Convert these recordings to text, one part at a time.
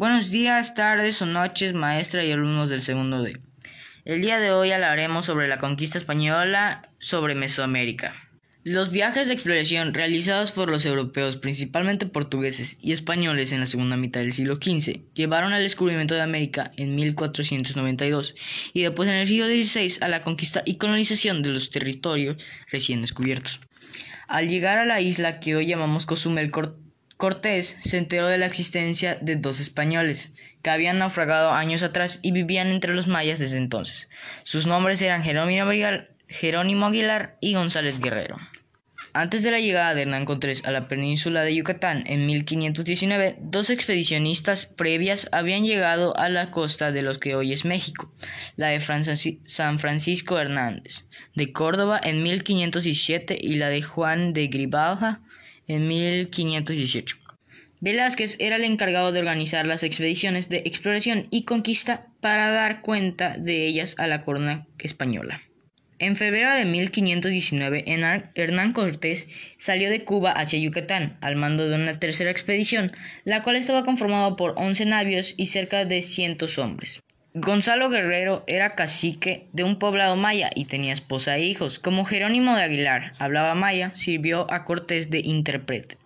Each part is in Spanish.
Buenos días, tardes o noches, maestra y alumnos del segundo D. El día de hoy hablaremos sobre la conquista española sobre Mesoamérica. Los viajes de exploración realizados por los europeos, principalmente portugueses y españoles en la segunda mitad del siglo XV, llevaron al descubrimiento de América en 1492 y después en el siglo XVI a la conquista y colonización de los territorios recién descubiertos. Al llegar a la isla que hoy llamamos Cozumel, Cortés se enteró de la existencia de dos españoles que habían naufragado años atrás y vivían entre los mayas desde entonces. Sus nombres eran Jerónimo Aguilar y González Guerrero. Antes de la llegada de Hernán Cortés a la península de Yucatán en 1519, dos expedicionistas previas habían llegado a la costa de lo que hoy es México, la de San Francisco Hernández de Córdoba en 1517 y la de Juan de Gribalja en 1518. Velázquez era el encargado de organizar las expediciones de exploración y conquista para dar cuenta de ellas a la corona española. En febrero de 1519, Hernán Cortés salió de Cuba hacia Yucatán al mando de una tercera expedición, la cual estaba conformada por 11 navios y cerca de 100 hombres. Gonzalo Guerrero era cacique de un poblado maya y tenía esposa e hijos. Como Jerónimo de Aguilar hablaba maya, sirvió a Cortés de intérprete.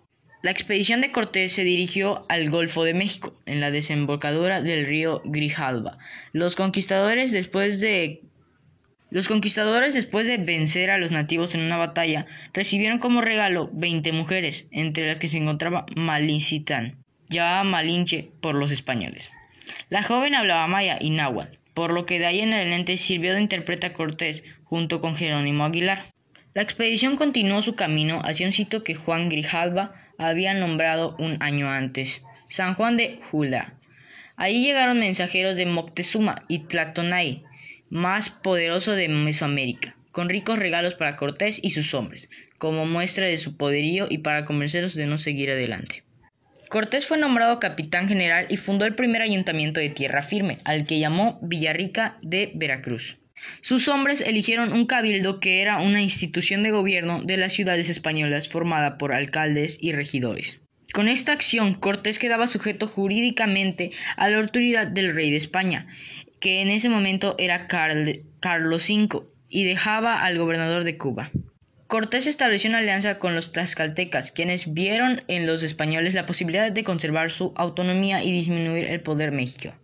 La expedición de Cortés se dirigió al Golfo de México, en la desembocadura del río Grijalba. Los conquistadores después de los conquistadores, después de vencer a los nativos en una batalla, recibieron como regalo 20 mujeres, entre las que se encontraba Malincitán, ya Malinche por los españoles. La joven hablaba maya y náhuatl, por lo que de ahí en adelante sirvió de intérprete a Cortés junto con Jerónimo Aguilar. La expedición continuó su camino hacia un sitio que Juan Grijalva había nombrado un año antes, San Juan de Jula. Allí llegaron mensajeros de Moctezuma y Tlatonay, más poderoso de Mesoamérica, con ricos regalos para Cortés y sus hombres, como muestra de su poderío y para convencerlos de no seguir adelante. Cortés fue nombrado capitán general y fundó el primer ayuntamiento de tierra firme, al que llamó Villarrica de Veracruz. Sus hombres eligieron un cabildo que era una institución de gobierno de las ciudades españolas formada por alcaldes y regidores. Con esta acción, Cortés quedaba sujeto jurídicamente a la autoridad del rey de España, que en ese momento era Carlos V, y dejaba al gobernador de Cuba. Cortés estableció una alianza con los tlaxcaltecas, quienes vieron en los españoles la posibilidad de conservar su autonomía y disminuir el poder México.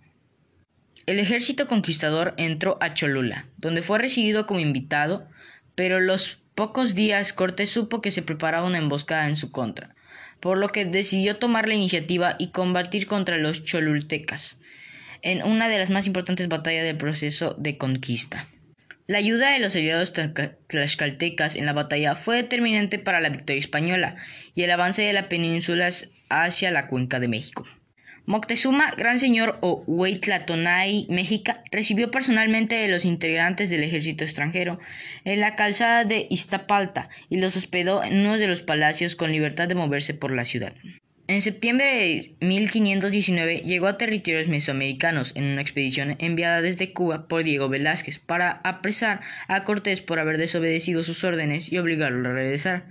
El ejército conquistador entró a Cholula, donde fue recibido como invitado, pero los pocos días Cortés supo que se preparaba una emboscada en su contra, por lo que decidió tomar la iniciativa y combatir contra los cholultecas, en una de las más importantes batallas del proceso de conquista. La ayuda de los aliados tlaxcaltecas en la batalla fue determinante para la victoria española y el avance de la península hacia la cuenca de México. Moctezuma, gran señor o Huaytlatonay México, recibió personalmente de los integrantes del ejército extranjero en la calzada de Iztapalta y los hospedó en uno de los palacios con libertad de moverse por la ciudad. En septiembre de 1519 llegó a territorios mesoamericanos en una expedición enviada desde Cuba por Diego Velázquez para apresar a Cortés por haber desobedecido sus órdenes y obligarlo a regresar.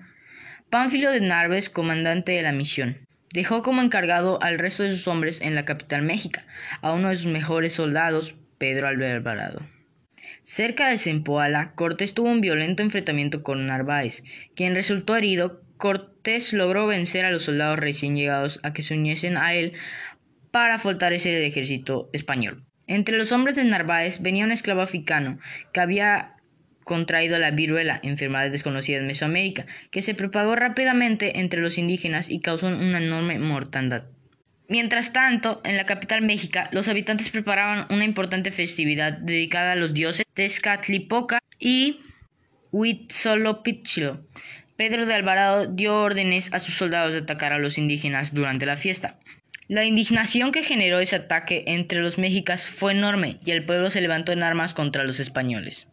Pánfilo de Narves, comandante de la misión, dejó como encargado al resto de sus hombres en la capital México, a uno de sus mejores soldados, Pedro Alvarado. Cerca de Zempoala, Cortés tuvo un violento enfrentamiento con Narváez, quien resultó herido Cortés logró vencer a los soldados recién llegados a que se uniesen a él para fortalecer el ejército español. Entre los hombres de Narváez venía un esclavo africano que había contraído la viruela, enfermedad desconocida en Mesoamérica, que se propagó rápidamente entre los indígenas y causó una enorme mortandad. Mientras tanto, en la capital México, los habitantes preparaban una importante festividad dedicada a los dioses Tezcatlipoca y Huitzolopochtli, Pedro de Alvarado dio órdenes a sus soldados de atacar a los indígenas durante la fiesta. La indignación que generó ese ataque entre los mexicas fue enorme y el pueblo se levantó en armas contra los españoles.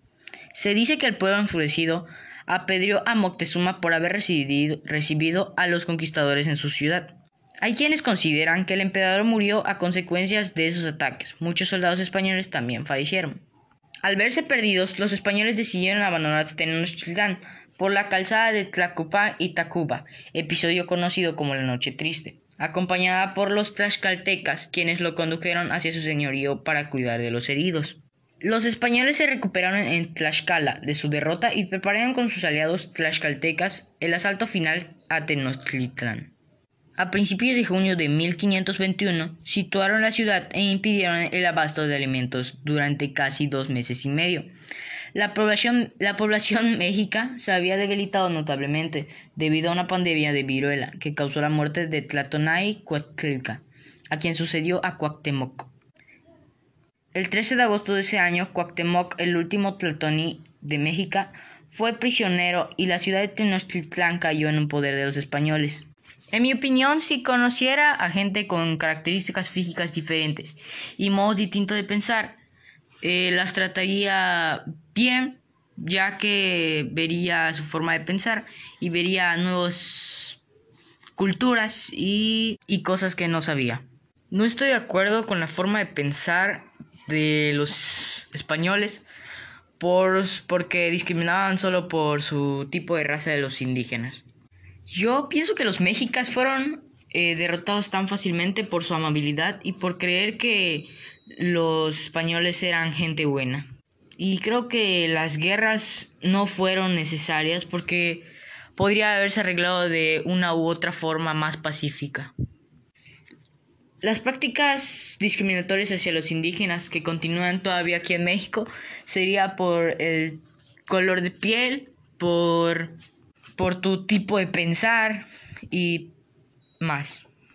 Se dice que el pueblo enfurecido apedreó a Moctezuma por haber recibido, recibido a los conquistadores en su ciudad. Hay quienes consideran que el emperador murió a consecuencias de esos ataques. Muchos soldados españoles también fallecieron. Al verse perdidos, los españoles decidieron abandonar Tenochtitlán por la calzada de Tlacopa y Tacuba, episodio conocido como la Noche Triste. acompañada por los tlaxcaltecas, quienes lo condujeron hacia su señorío para cuidar de los heridos. Los españoles se recuperaron en Tlaxcala de su derrota y prepararon con sus aliados tlaxcaltecas el asalto final a Tenochtitlan. A principios de junio de 1521 situaron la ciudad e impidieron el abasto de alimentos durante casi dos meses y medio. La población, la población mexica se había debilitado notablemente debido a una pandemia de viruela que causó la muerte de Tlatonay Cuauhtémoc, a quien sucedió a Cuauhtémoc. El 13 de agosto de ese año, Cuauhtémoc, el último tlatoní de México, fue prisionero y la ciudad de Tenochtitlán cayó en un poder de los españoles. En mi opinión, si conociera a gente con características físicas diferentes y modos distintos de pensar, eh, las trataría bien, ya que vería su forma de pensar y vería nuevas culturas y, y cosas que no sabía. No estoy de acuerdo con la forma de pensar de los españoles por, porque discriminaban solo por su tipo de raza de los indígenas. Yo pienso que los mexicas fueron eh, derrotados tan fácilmente por su amabilidad y por creer que los españoles eran gente buena. Y creo que las guerras no fueron necesarias porque podría haberse arreglado de una u otra forma más pacífica. Las prácticas discriminatorias hacia los indígenas que continúan todavía aquí en México sería por el color de piel, por, por tu tipo de pensar y más.